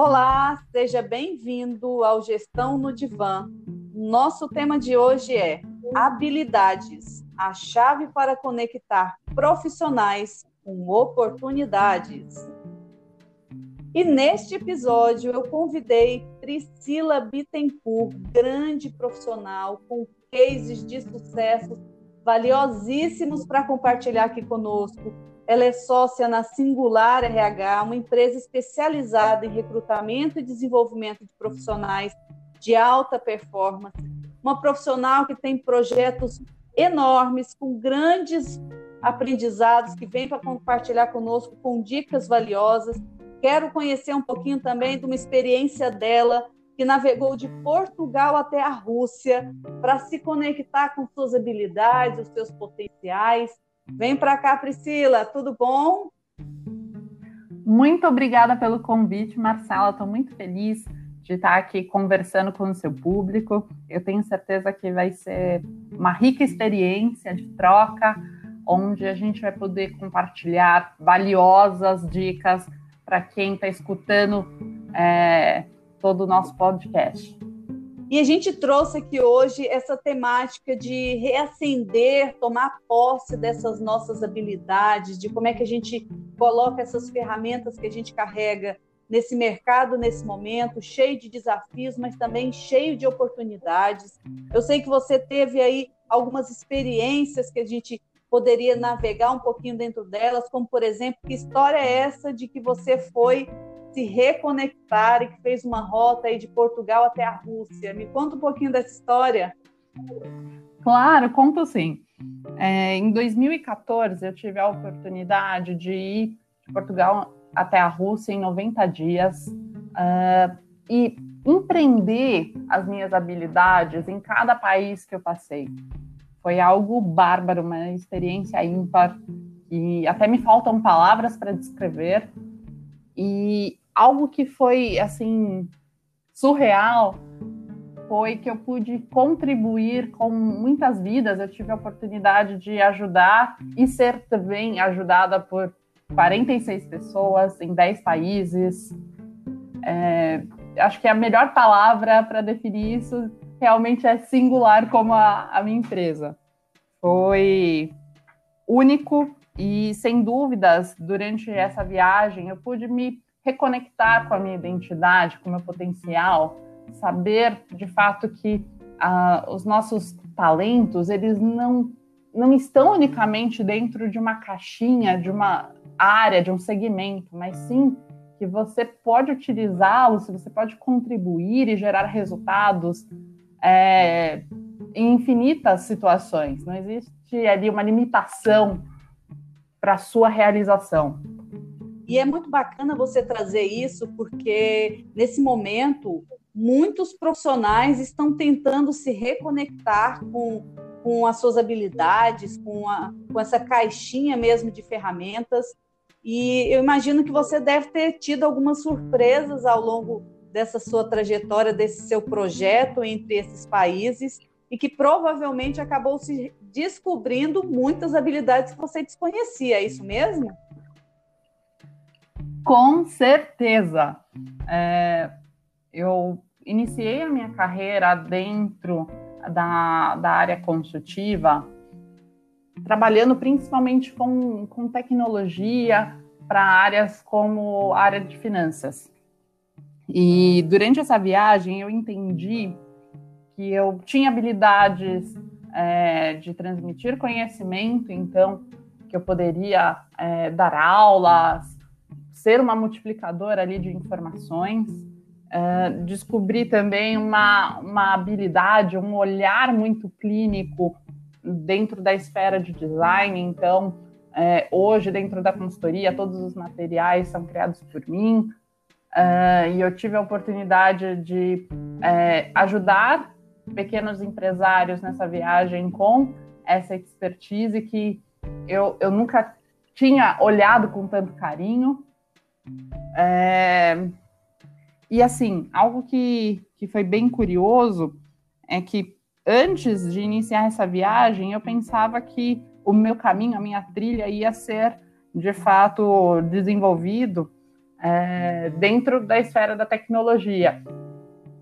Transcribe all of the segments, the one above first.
Olá, seja bem-vindo ao Gestão no Divã. Nosso tema de hoje é habilidades, a chave para conectar profissionais com oportunidades. E neste episódio eu convidei Priscila Bittencourt, grande profissional com cases de sucesso valiosíssimos para compartilhar aqui conosco. Ela é sócia na Singular RH, uma empresa especializada em recrutamento e desenvolvimento de profissionais de alta performance. Uma profissional que tem projetos enormes, com grandes aprendizados, que vem para compartilhar conosco com dicas valiosas. Quero conhecer um pouquinho também de uma experiência dela que navegou de Portugal até a Rússia para se conectar com suas habilidades, os seus potenciais. Vem para cá, Priscila, tudo bom? Muito obrigada pelo convite, Marcela. Estou muito feliz de estar aqui conversando com o seu público. Eu tenho certeza que vai ser uma rica experiência de troca, onde a gente vai poder compartilhar valiosas dicas para quem está escutando é, todo o nosso podcast. E a gente trouxe aqui hoje essa temática de reacender, tomar posse dessas nossas habilidades, de como é que a gente coloca essas ferramentas que a gente carrega nesse mercado, nesse momento, cheio de desafios, mas também cheio de oportunidades. Eu sei que você teve aí algumas experiências que a gente poderia navegar um pouquinho dentro delas, como, por exemplo, que história é essa de que você foi se reconectar e que fez uma rota aí de Portugal até a Rússia. Me conta um pouquinho dessa história. Claro, conto sim. É, em 2014, eu tive a oportunidade de ir de Portugal até a Rússia em 90 dias uh, e empreender as minhas habilidades em cada país que eu passei. Foi algo bárbaro, uma experiência ímpar e até me faltam palavras para descrever. E algo que foi assim surreal foi que eu pude contribuir com muitas vidas. Eu tive a oportunidade de ajudar e ser também ajudada por 46 pessoas em 10 países. É, acho que a melhor palavra para definir isso realmente é singular como a, a minha empresa. Foi único e, sem dúvidas, durante essa viagem eu pude me reconectar com a minha identidade, com o meu potencial, saber de fato que uh, os nossos talentos, eles não, não estão unicamente dentro de uma caixinha, de uma área, de um segmento, mas sim que você pode utilizá-los, você pode contribuir e gerar resultados é, em infinitas situações. Não existe ali uma limitação para a sua realização. E é muito bacana você trazer isso, porque nesse momento muitos profissionais estão tentando se reconectar com, com as suas habilidades, com, a, com essa caixinha mesmo de ferramentas. E eu imagino que você deve ter tido algumas surpresas ao longo dessa sua trajetória, desse seu projeto entre esses países, e que provavelmente acabou se descobrindo muitas habilidades que você desconhecia, é isso mesmo? Com certeza. É, eu iniciei a minha carreira dentro da, da área consultiva, trabalhando principalmente com, com tecnologia para áreas como área de finanças. E durante essa viagem eu entendi que eu tinha habilidades é, de transmitir conhecimento, então que eu poderia é, dar aulas, ser uma multiplicadora ali de informações, uh, descobrir também uma, uma habilidade, um olhar muito clínico dentro da esfera de design. Então, é, hoje, dentro da consultoria, todos os materiais são criados por mim. Uh, e eu tive a oportunidade de é, ajudar pequenos empresários nessa viagem com essa expertise que eu, eu nunca tinha olhado com tanto carinho. É... E assim, algo que, que foi bem curioso é que antes de iniciar essa viagem, eu pensava que o meu caminho, a minha trilha ia ser de fato desenvolvido é, dentro da esfera da tecnologia.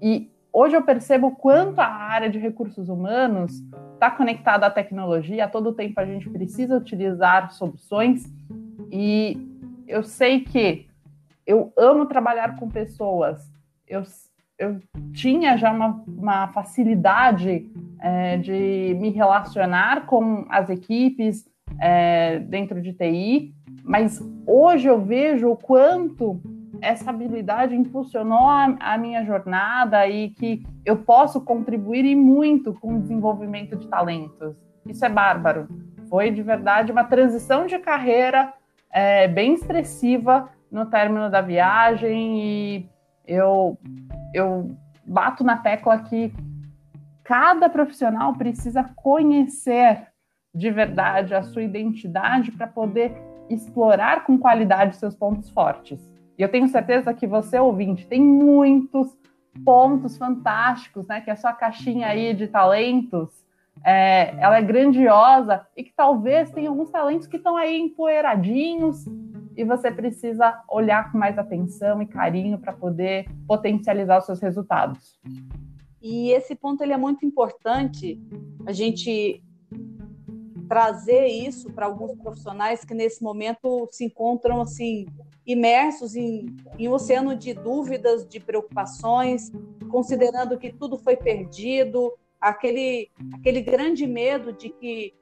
E hoje eu percebo quanto a área de recursos humanos está conectada à tecnologia, a todo tempo a gente precisa utilizar soluções, e eu sei que eu amo trabalhar com pessoas, eu, eu tinha já uma, uma facilidade é, de me relacionar com as equipes é, dentro de TI, mas hoje eu vejo o quanto essa habilidade impulsionou a, a, minha jornada e que eu posso contribuir e muito com o desenvolvimento de talentos. Isso é bárbaro. Foi de verdade uma transição de carreira é, bem expressiva no término da viagem e eu, eu bato na tecla que cada profissional precisa conhecer de verdade a sua identidade para poder explorar com qualidade seus pontos fortes. E eu tenho certeza que você, ouvinte, tem muitos pontos fantásticos, né? Que a sua caixinha aí de talentos, é, ela é grandiosa e que talvez tenha alguns talentos que estão aí empoeiradinhos e você precisa olhar com mais atenção e carinho para poder potencializar os seus resultados. E esse ponto ele é muito importante a gente trazer isso para alguns profissionais que nesse momento se encontram assim imersos em, em um oceano de dúvidas, de preocupações, considerando que tudo foi perdido, aquele, aquele grande medo de que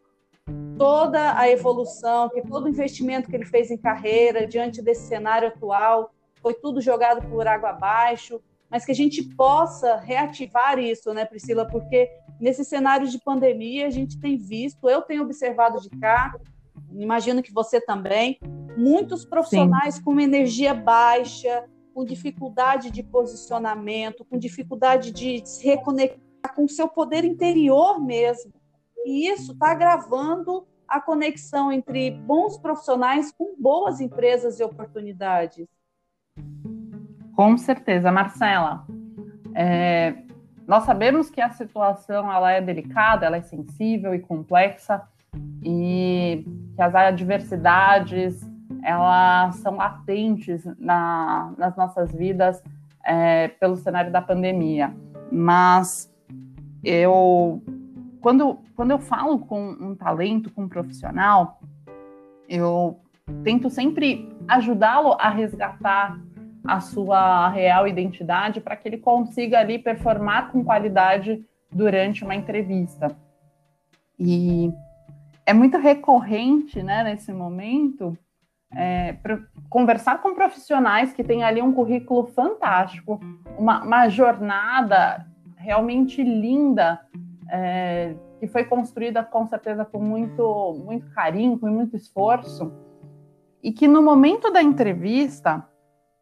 toda a evolução, que todo o investimento que ele fez em carreira diante desse cenário atual foi tudo jogado por água abaixo, mas que a gente possa reativar isso, né, Priscila? Porque nesse cenário de pandemia a gente tem visto, eu tenho observado de cá, imagino que você também, muitos profissionais Sim. com energia baixa, com dificuldade de posicionamento, com dificuldade de se reconectar com o seu poder interior mesmo. E isso está agravando a conexão entre bons profissionais com boas empresas e oportunidades. Com certeza, Marcela. É, nós sabemos que a situação ela é delicada, ela é sensível e complexa, e que as adversidades elas são latentes na, nas nossas vidas é, pelo cenário da pandemia. Mas eu, quando, quando eu falo com um talento, com um profissional, eu tento sempre ajudá-lo a resgatar a sua real identidade para que ele consiga ali performar com qualidade durante uma entrevista. E é muito recorrente, né, nesse momento, é, conversar com profissionais que têm ali um currículo fantástico, uma, uma jornada realmente linda, é, que foi construída com certeza com muito, muito carinho, com muito esforço, e que no momento da entrevista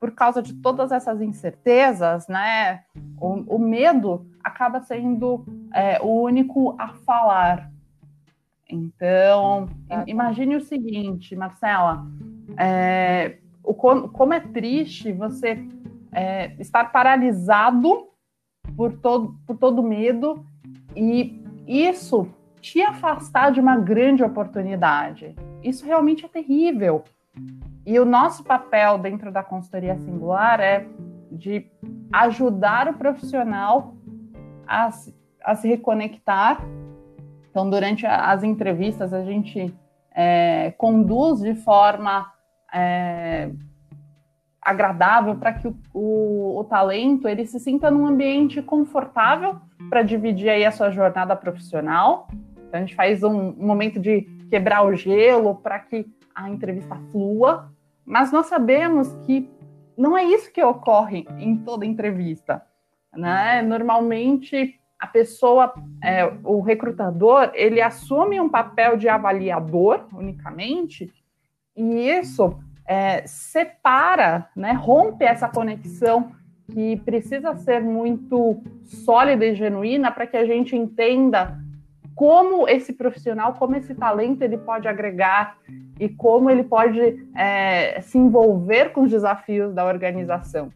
por causa de todas essas incertezas, né, o, o medo acaba sendo é, o único a falar. Então, imagine o seguinte, Marcela, é, o, como é triste você é, estar paralisado por todo, por todo medo e isso te afastar de uma grande oportunidade. Isso realmente é terrível. E o nosso papel dentro da consultoria singular é de ajudar o profissional a, a se reconectar. Então, durante as entrevistas, a gente é, conduz de forma é, agradável para que o, o, o, talento ele se sinta num ambiente confortável para dividir aí a sua jornada profissional. Então, a gente faz um, um momento de quebrar o gelo para que a entrevista flua, mas nós sabemos que não é isso que ocorre em toda entrevista. Né? Normalmente, a pessoa, é, o recrutador, ele assume um papel de avaliador unicamente, e isso é, separa, né, rompe essa conexão que precisa ser muito sólida e genuína para que a gente entenda como esse profissional, como esse talento ele pode agregar e como ele pode é, se envolver com os desafios da organização.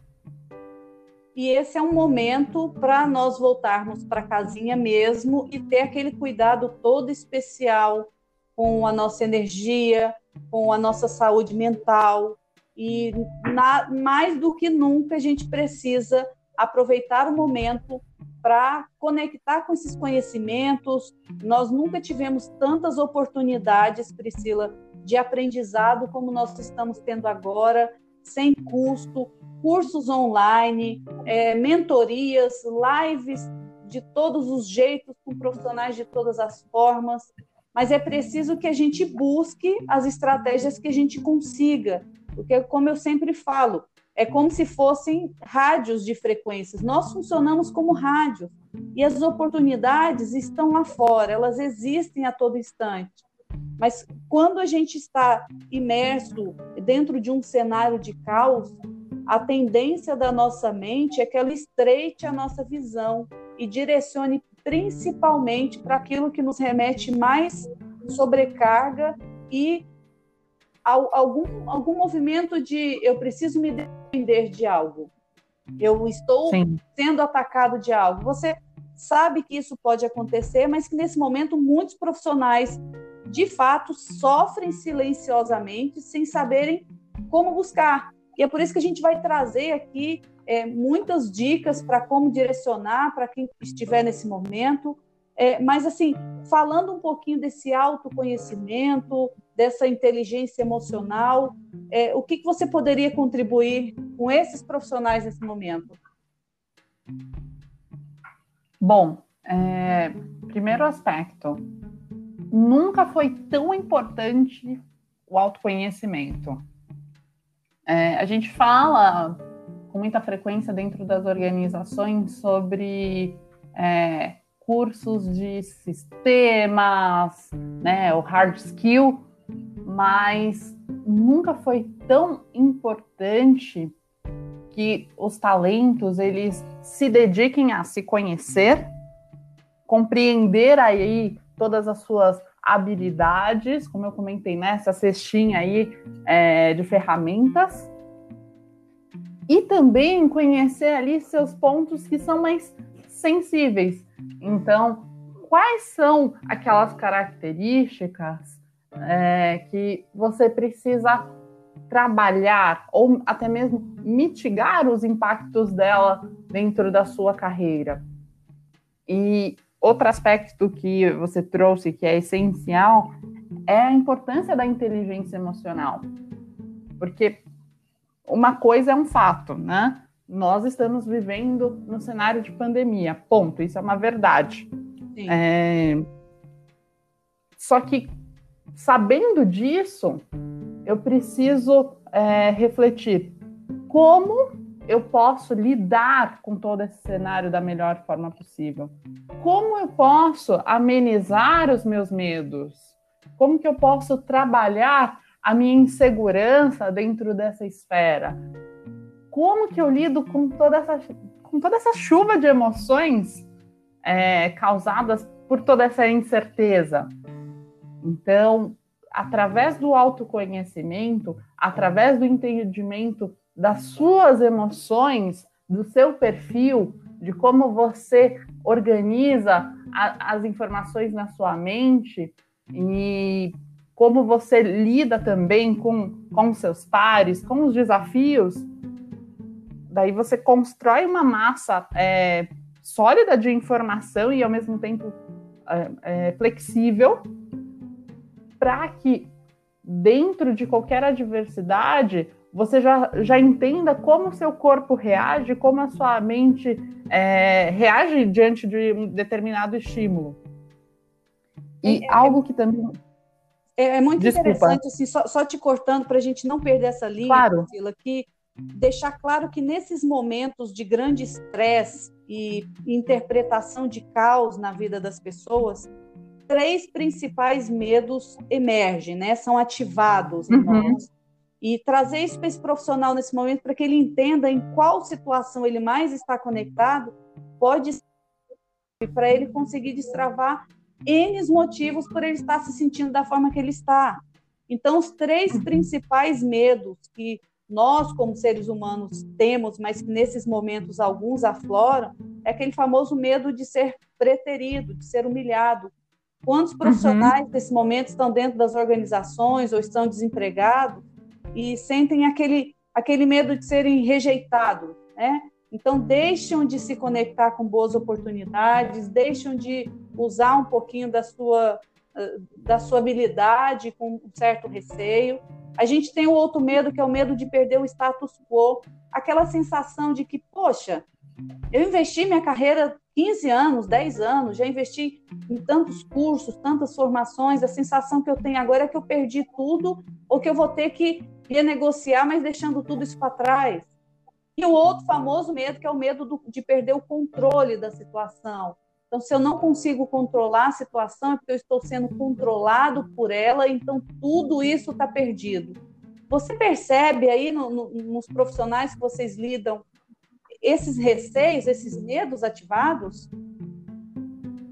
E esse é um momento para nós voltarmos para a casinha mesmo e ter aquele cuidado todo especial com a nossa energia, com a nossa saúde mental, E na, mais do que nunca a gente precisa aproveitar o momento para conectar com esses conhecimentos. Nós nunca tivemos tantas oportunidades, Priscila, de aprendizado como nós estamos tendo agora, sem custo, cursos online, é, mentorias, lives de todos os jeitos, com profissionais de todas as formas. Mas é preciso que a gente busque as estratégias que a gente consiga, porque, como eu sempre falo, é como se fossem rádios de frequências. Nós funcionamos como rádio e as oportunidades estão lá fora, elas existem a todo instante. Mas quando a gente está imerso dentro de um cenário de caos, a tendência da nossa mente é que ela estreite a nossa visão e direcione principalmente para aquilo que nos remete mais sobrecarga e algum, algum movimento de eu preciso me defender de algo, eu estou Sim. sendo atacado de algo. Você sabe que isso pode acontecer, mas que nesse momento muitos profissionais de fato sofrem silenciosamente sem saberem como buscar. E é por isso que a gente vai trazer aqui é, muitas dicas para como direcionar para quem estiver nesse momento. É, mas, assim, falando um pouquinho desse autoconhecimento, dessa inteligência emocional, é, o que, que você poderia contribuir com esses profissionais nesse momento? Bom, é, primeiro aspecto, nunca foi tão importante o autoconhecimento. É, a gente fala com muita frequência dentro das organizações sobre é, cursos de sistemas, né, o hard skill, mas nunca foi tão importante que os talentos eles se dediquem a se conhecer, compreender aí todas as suas habilidades, como eu comentei nessa né, cestinha aí é, de ferramentas, e também conhecer ali seus pontos que são mais sensíveis. Então, quais são aquelas características é, que você precisa trabalhar ou até mesmo mitigar os impactos dela dentro da sua carreira? E outro aspecto que você trouxe que é essencial é a importância da inteligência emocional. Porque uma coisa é um fato, né? nós estamos vivendo no cenário de pandemia. Ponto. Isso é uma verdade. É... Só que, sabendo disso, eu preciso é, refletir como eu posso lidar com todo esse cenário da melhor forma possível. Como eu posso amenizar os meus medos? Como que eu posso trabalhar a minha insegurança dentro dessa esfera? como que eu lido com toda essa, com toda essa chuva de emoções é, causadas por toda essa incerteza. Então, através do autoconhecimento, através do entendimento das suas emoções, do seu perfil, de como você organiza a, as informações na sua mente e como você lida também com, com seus pares, com os desafios, Daí você constrói uma massa é, sólida de informação e ao mesmo tempo é, é, flexível para que dentro de qualquer adversidade você já, já entenda como o seu corpo reage, como a sua mente é, reage diante de um determinado estímulo. E é, algo que também. É, é muito Desculpa. interessante, assim, só, só te cortando para a gente não perder essa linha, claro. Priscila, que deixar claro que nesses momentos de grande estresse e interpretação de caos na vida das pessoas, três principais medos emergem, né? São ativados uhum. E trazer isso para esse profissional nesse momento para que ele entenda em qual situação ele mais está conectado, pode ser para ele conseguir destravar N motivos por ele estar se sentindo da forma que ele está. Então, os três uhum. principais medos que nós, como seres humanos, temos, mas que nesses momentos alguns afloram, é aquele famoso medo de ser preterido, de ser humilhado. Quantos uhum. profissionais uhum. nesse momento estão dentro das organizações ou estão desempregados e sentem aquele, aquele medo de serem rejeitados, né? Então, deixam de se conectar com boas oportunidades, deixam de usar um pouquinho da sua, da sua habilidade com um certo receio. A gente tem o outro medo, que é o medo de perder o status quo, aquela sensação de que, poxa, eu investi minha carreira 15 anos, 10 anos, já investi em tantos cursos, tantas formações, a sensação que eu tenho agora é que eu perdi tudo ou que eu vou ter que renegociar, mas deixando tudo isso para trás. E o outro famoso medo, que é o medo do, de perder o controle da situação. Então, se eu não consigo controlar a situação, é porque eu estou sendo controlado por ela, então tudo isso está perdido. Você percebe aí no, no, nos profissionais que vocês lidam esses receios, esses medos ativados?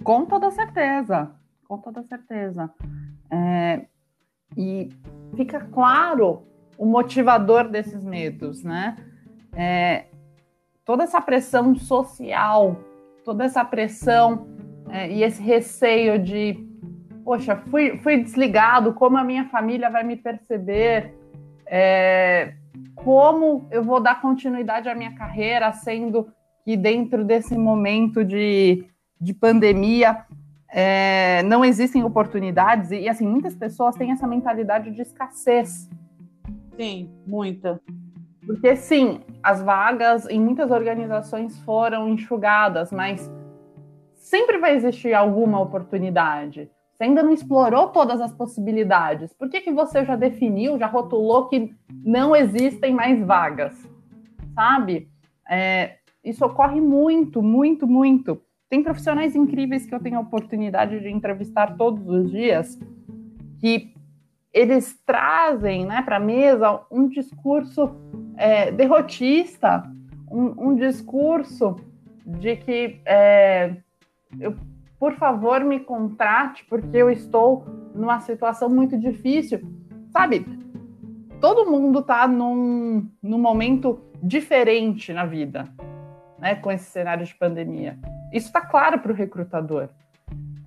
Com toda certeza, com toda certeza. É, e fica claro o motivador desses medos, né? é, toda essa pressão social, toda essa pressão é, e esse receio de, poxa, fui, fui desligado, como a minha família vai me perceber, é, como eu vou dar continuidade à minha carreira, sendo que dentro desse momento de, de pandemia é, não existem oportunidades e, assim, muitas pessoas têm essa mentalidade de escassez. Sim, muita. Porque, sim, as vagas em muitas organizações foram enxugadas, mas sempre vai existir alguma oportunidade. Você ainda não explorou todas as possibilidades. Por que, que você já definiu, já rotulou que não existem mais vagas? Sabe? É, isso ocorre muito, muito, muito. Tem profissionais incríveis que eu tenho a oportunidade de entrevistar todos os dias que eles trazem né, para a mesa um discurso é, derrotista, um, um, discurso de que é, eu, por favor me contrate porque eu estou numa situação muito difícil. Sabe, todo mundo está num, num momento diferente na vida, né, com esse cenário de pandemia. Isso está claro para o recrutador.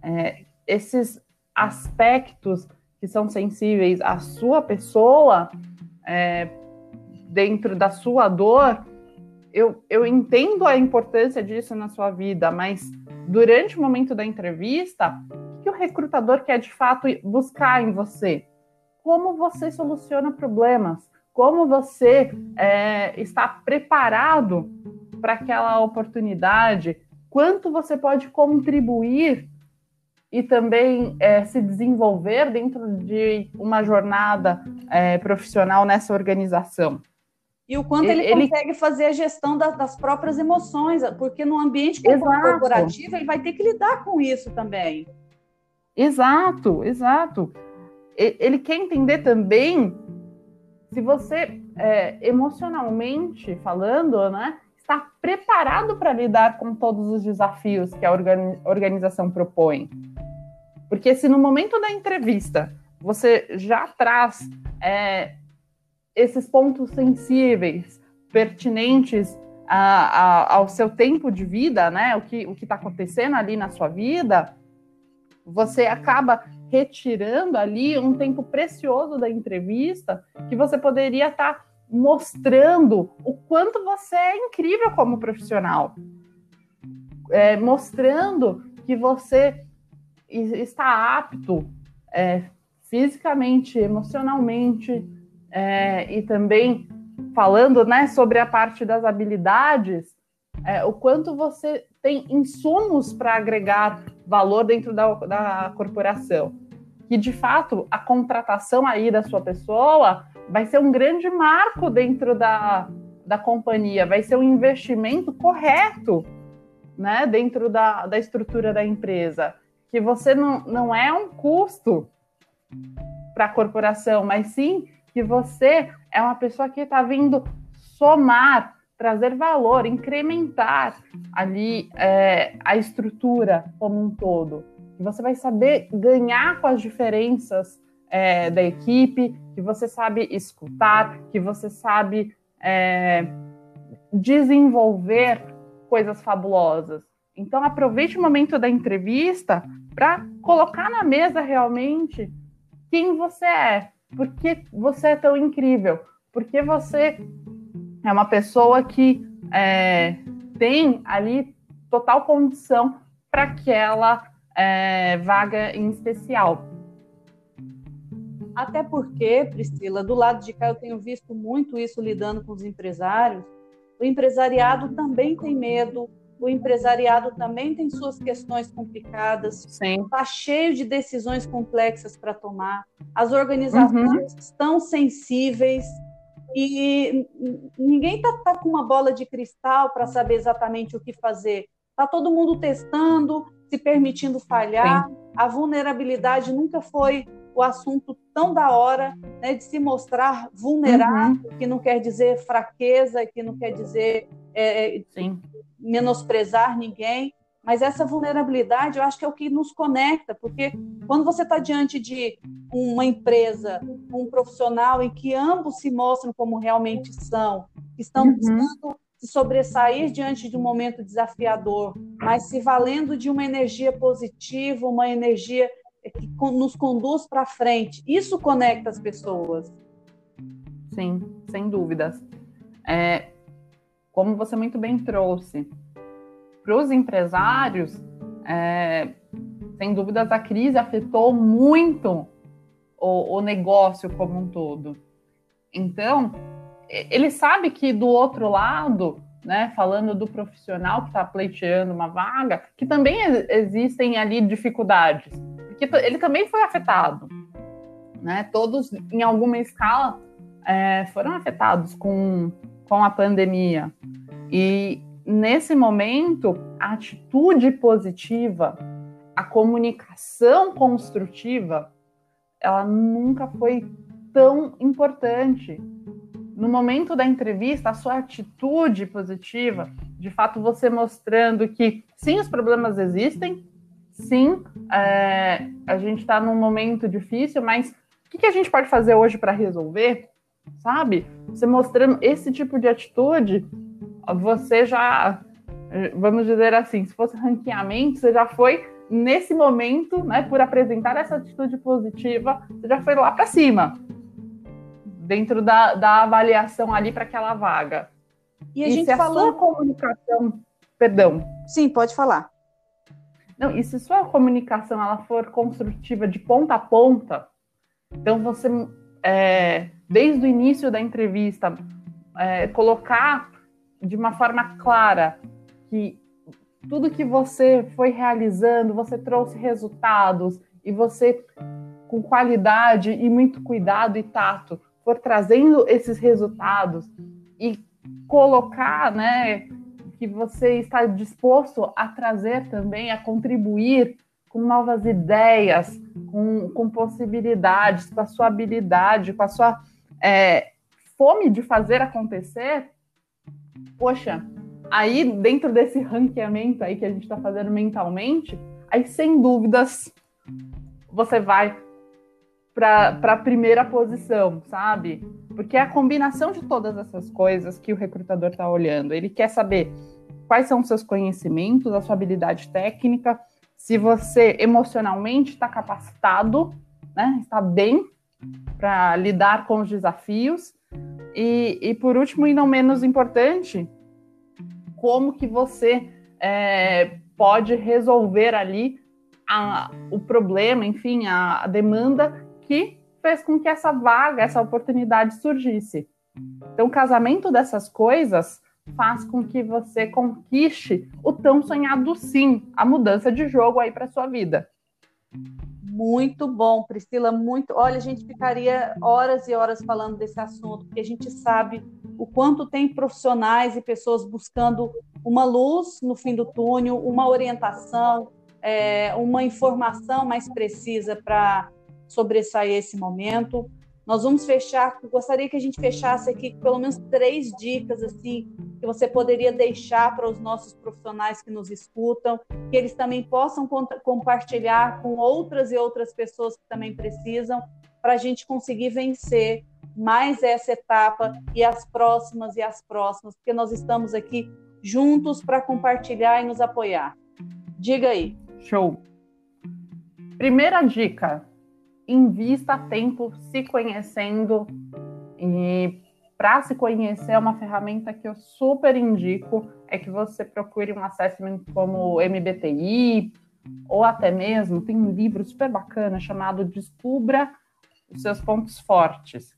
É, esses aspectos que são sensíveis à sua pessoa, é, dentro da sua dor, eu, eu entendo a importância disso na sua vida, mas durante o momento da entrevista, o que o recrutador quer de fato buscar em você? Como você soluciona problemas? Como você é, está preparado para aquela oportunidade? Quanto você pode contribuir e também é, se desenvolver dentro de uma jornada é, profissional nessa organização. E o quanto ele, ele consegue fazer a gestão da, das próprias emoções, porque no ambiente corporativo ele vai ter que lidar com isso também. Exato, exato. Ele quer entender também se você, é, emocionalmente falando, né, está preparado para lidar com todos os desafios que a organização propõe. Porque se no momento da entrevista você já traz é, esses pontos sensíveis, pertinentes a, a, ao seu tempo de vida, né? O que o está acontecendo ali na sua vida, você acaba retirando ali um tempo precioso da entrevista que você poderia estar tá mostrando o quanto você é incrível como profissional, é, mostrando que você está apto é, fisicamente, emocionalmente é, e também falando né, sobre a parte das habilidades, é, o quanto você tem insumos para agregar valor dentro da, da corporação. Que de fato a contratação aí da sua pessoa vai ser um grande marco dentro da, da companhia, vai ser um investimento correto né, dentro da, da estrutura da empresa que você não, não é um custo para a corporação, mas sim que você é uma pessoa que está vindo somar, trazer valor, incrementar ali é, a estrutura como um todo. Que você vai saber ganhar com as diferenças é, da equipe, que você sabe escutar, que você sabe é, desenvolver coisas fabulosas. Então, aproveite o momento da entrevista para colocar na mesa realmente quem você é, por que você é tão incrível? Porque você é uma pessoa que é, tem ali total condição para aquela é, vaga em especial. Até porque, Priscila, do lado de cá eu tenho visto muito isso lidando com os empresários. O empresariado também tem medo, o empresariado também tem suas questões complicadas, está cheio de decisões complexas para tomar. As organizações uhum. estão sensíveis e ninguém está tá com uma bola de cristal para saber exatamente o que fazer. Está todo mundo testando, se permitindo falhar. Sim. A vulnerabilidade nunca foi o assunto tão da hora né, de se mostrar vulnerável, uhum. que não quer dizer fraqueza, que não quer dizer é, é menosprezar ninguém. Mas essa vulnerabilidade, eu acho que é o que nos conecta, porque quando você está diante de uma empresa, um profissional em que ambos se mostram como realmente são, estão uhum. buscando se sobressair diante de um momento desafiador, mas se valendo de uma energia positiva, uma energia que nos conduz para frente. Isso conecta as pessoas. Sim, sem dúvidas. É, como você muito bem trouxe, para os empresários, é, sem dúvidas, a crise afetou muito o, o negócio como um todo. Então, ele sabe que do outro lado, né, falando do profissional que está pleiteando uma vaga, que também existem ali dificuldades, porque ele também foi afetado, né? Todos, em alguma escala, é, foram afetados com, com a pandemia. E nesse momento, a atitude positiva, a comunicação construtiva, ela nunca foi tão importante no momento da entrevista, a sua atitude positiva, de fato você mostrando que sim, os problemas existem, sim, é, a gente está num momento difícil, mas o que, que a gente pode fazer hoje para resolver? Sabe? Você mostrando esse tipo de atitude, você já, vamos dizer assim, se fosse ranqueamento, você já foi nesse momento, né, por apresentar essa atitude positiva, você já foi lá para cima dentro da, da avaliação ali para aquela vaga. E a e gente se falou... a sua comunicação, perdão. Sim, pode falar. Não, e se sua comunicação ela for construtiva de ponta a ponta, então você é, desde o início da entrevista é, colocar de uma forma clara que tudo que você foi realizando, você trouxe resultados e você com qualidade e muito cuidado e tato for trazendo esses resultados e colocar, né, que você está disposto a trazer também, a contribuir com novas ideias, com, com possibilidades, com a sua habilidade, com a sua é, fome de fazer acontecer, poxa, aí dentro desse ranqueamento aí que a gente está fazendo mentalmente, aí sem dúvidas você vai para a primeira posição, sabe? Porque é a combinação de todas essas coisas que o recrutador está olhando. Ele quer saber quais são os seus conhecimentos, a sua habilidade técnica, se você emocionalmente está capacitado, né? Está bem para lidar com os desafios. E, e por último, e não menos importante, como que você é, pode resolver ali a, o problema, enfim, a, a demanda que fez com que essa vaga, essa oportunidade surgisse. Então, o casamento dessas coisas faz com que você conquiste o tão sonhado sim, a mudança de jogo aí para sua vida. Muito bom, Priscila, muito. Olha, a gente ficaria horas e horas falando desse assunto, porque a gente sabe o quanto tem profissionais e pessoas buscando uma luz no fim do túnel, uma orientação, é, uma informação mais precisa para sobressair esse momento. Nós vamos fechar, gostaria que a gente fechasse aqui pelo menos três dicas assim que você poderia deixar para os nossos profissionais que nos escutam, que eles também possam compartilhar com outras e outras pessoas que também precisam, para a gente conseguir vencer mais essa etapa e as próximas e as próximas, porque nós estamos aqui juntos para compartilhar e nos apoiar. Diga aí. Show. Primeira dica: invista tempo se conhecendo e para se conhecer é uma ferramenta que eu super indico é que você procure um assessment como MBTI ou até mesmo tem um livro super bacana chamado Descubra os seus pontos fortes.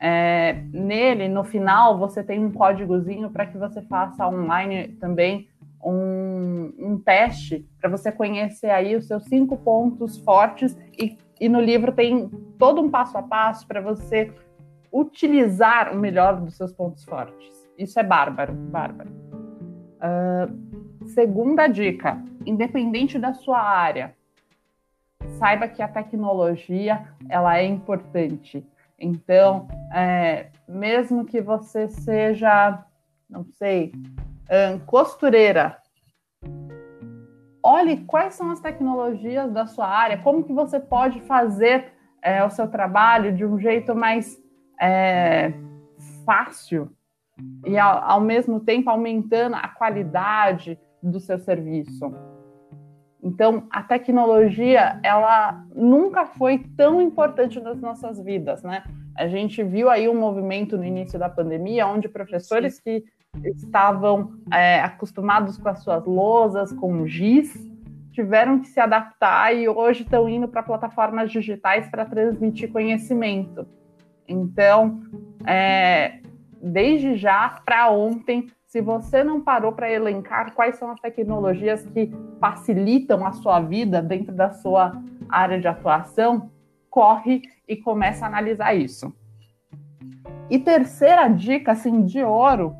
É, nele, no final, você tem um códigozinho para que você faça online também um, um teste para você conhecer aí os seus cinco pontos fortes e, e no livro tem todo um passo a passo para você utilizar o melhor dos seus pontos fortes. Isso é bárbaro, bárbaro. Uh, segunda dica, independente da sua área, saiba que a tecnologia ela é importante. Então, é, mesmo que você seja, não sei, costureira, olhe quais são as tecnologias da sua área, como que você pode fazer é, o seu trabalho de um jeito mais é, fácil e ao, ao mesmo tempo aumentando a qualidade do seu serviço. Então, a tecnologia, ela nunca foi tão importante nas nossas vidas, né? A gente viu aí um movimento no início da pandemia, onde professores que estavam é, acostumados com as suas lousas, com giz, tiveram que se adaptar e hoje estão indo para plataformas digitais para transmitir conhecimento. Então, é, desde já para ontem, se você não parou para elencar quais são as tecnologias que facilitam a sua vida dentro da sua área de atuação, corre e começa a analisar isso. E terceira dica, assim, de ouro,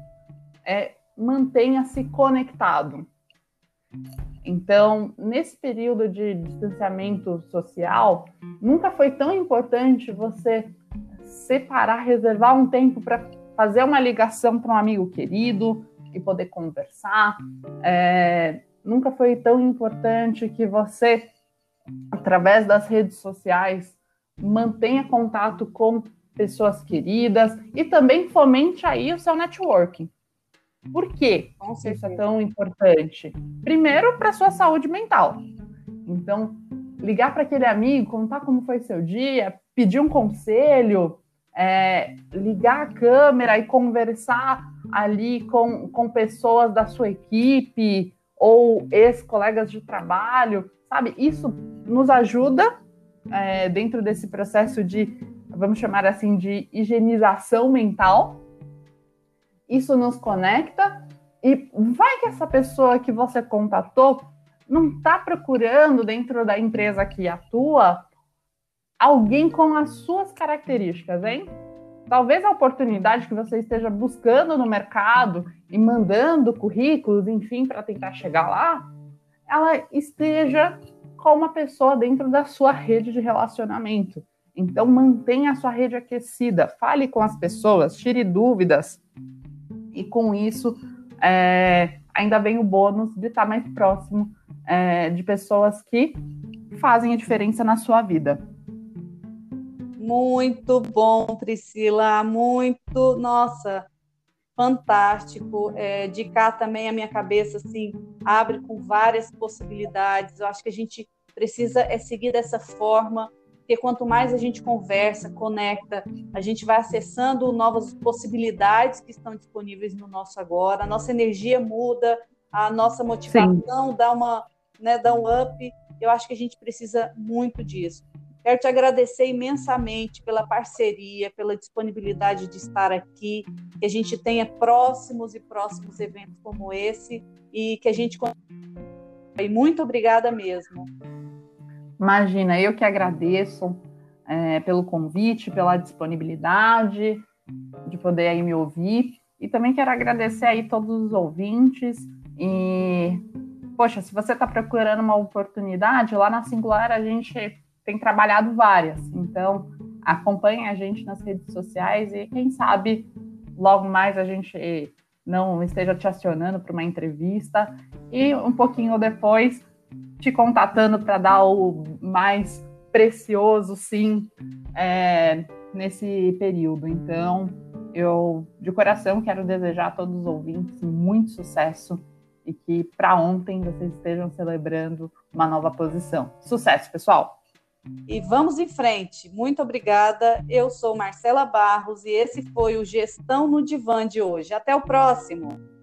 é mantenha-se conectado. Então, nesse período de distanciamento social, nunca foi tão importante você separar, reservar um tempo para fazer uma ligação para um amigo querido e poder conversar. É, nunca foi tão importante que você, através das redes sociais, mantenha contato com pessoas queridas e também fomente aí o seu networking. Por quê isso é tão importante? Primeiro, para sua saúde mental. Então, ligar para aquele amigo, contar como foi seu dia, pedir um conselho, é, ligar a câmera e conversar ali com, com pessoas da sua equipe ou ex-colegas de trabalho, sabe? Isso nos ajuda é, dentro desse processo de, vamos chamar assim, de higienização mental. Isso nos conecta e vai que essa pessoa que você contatou não está procurando dentro da empresa que atua alguém com as suas características, hein? Talvez a oportunidade que você esteja buscando no mercado e mandando currículos, enfim, para tentar chegar lá, ela esteja com uma pessoa dentro da sua rede de relacionamento. Então, mantenha a sua rede aquecida, fale com as pessoas, tire dúvidas. E com isso, é, ainda vem o bônus de estar mais próximo é, de pessoas que fazem a diferença na sua vida. Muito bom, Priscila, muito, nossa, fantástico. É, de cá também a minha cabeça assim abre com várias possibilidades. Eu acho que a gente precisa é seguir dessa forma, porque quanto mais a gente conversa, conecta, a gente vai acessando novas possibilidades que estão disponíveis no nosso agora. A nossa energia muda, a nossa motivação Sim. dá uma, né, dá um up. Eu acho que a gente precisa muito disso. Quero te agradecer imensamente pela parceria, pela disponibilidade de estar aqui, que a gente tenha próximos e próximos eventos como esse e que a gente. E muito obrigada mesmo. Imagina, eu que agradeço é, pelo convite, pela disponibilidade de poder aí me ouvir. E também quero agradecer aí todos os ouvintes. E, poxa, se você está procurando uma oportunidade, lá na Singular a gente tem trabalhado várias. Então, acompanhe a gente nas redes sociais e quem sabe logo mais a gente não esteja te acionando para uma entrevista e um pouquinho depois te contatando para dar o mais precioso, sim, é, nesse período. Então, eu de coração quero desejar a todos os ouvintes muito sucesso e que para ontem vocês estejam celebrando uma nova posição. Sucesso, pessoal! e vamos em frente. Muito obrigada. Eu sou Marcela Barros e esse foi o Gestão no Divã de hoje. Até o próximo.